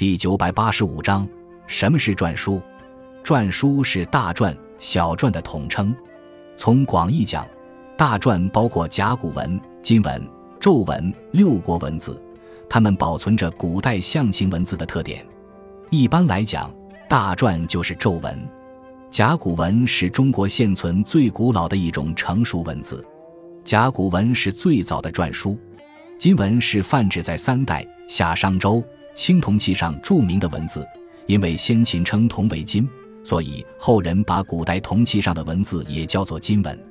第九百八十五章：什么是篆书？篆书是大篆、小篆的统称。从广义讲，大篆包括甲骨文、金文、咒文六国文字，它们保存着古代象形文字的特点。一般来讲，大篆就是咒文。甲骨文是中国现存最古老的一种成熟文字，甲骨文是最早的篆书。金文是泛指在三代夏商周青铜器上著名的文字，因为先秦称铜为金，所以后人把古代铜器上的文字也叫做金文。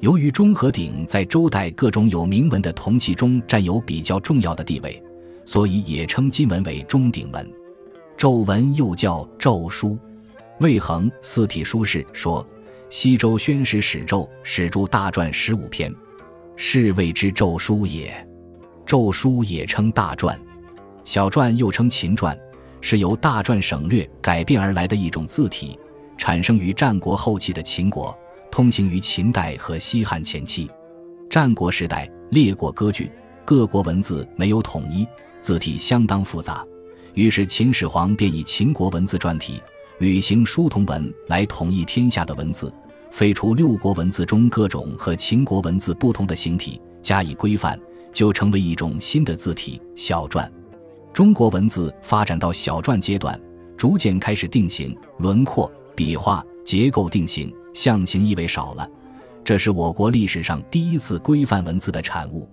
由于钟和鼎在周代各种有铭文的铜器中占有比较重要的地位，所以也称金文为钟鼎文。咒文又叫咒书。魏恒《四体书事》说：“西周宣史史咒，始著大篆十五篇，是谓之咒书也。”咒书也称大篆，小篆又称秦篆，是由大篆省略改变而来的一种字体，产生于战国后期的秦国，通行于秦代和西汉前期。战国时代，列国割据，各国文字没有统一，字体相当复杂，于是秦始皇便以秦国文字篆体、履行书同文来统一天下的文字，废除六国文字中各种和秦国文字不同的形体，加以规范。就成为一种新的字体——小篆。中国文字发展到小篆阶段，逐渐开始定型、轮廓、笔画、结构定型，象形意味少了。这是我国历史上第一次规范文字的产物。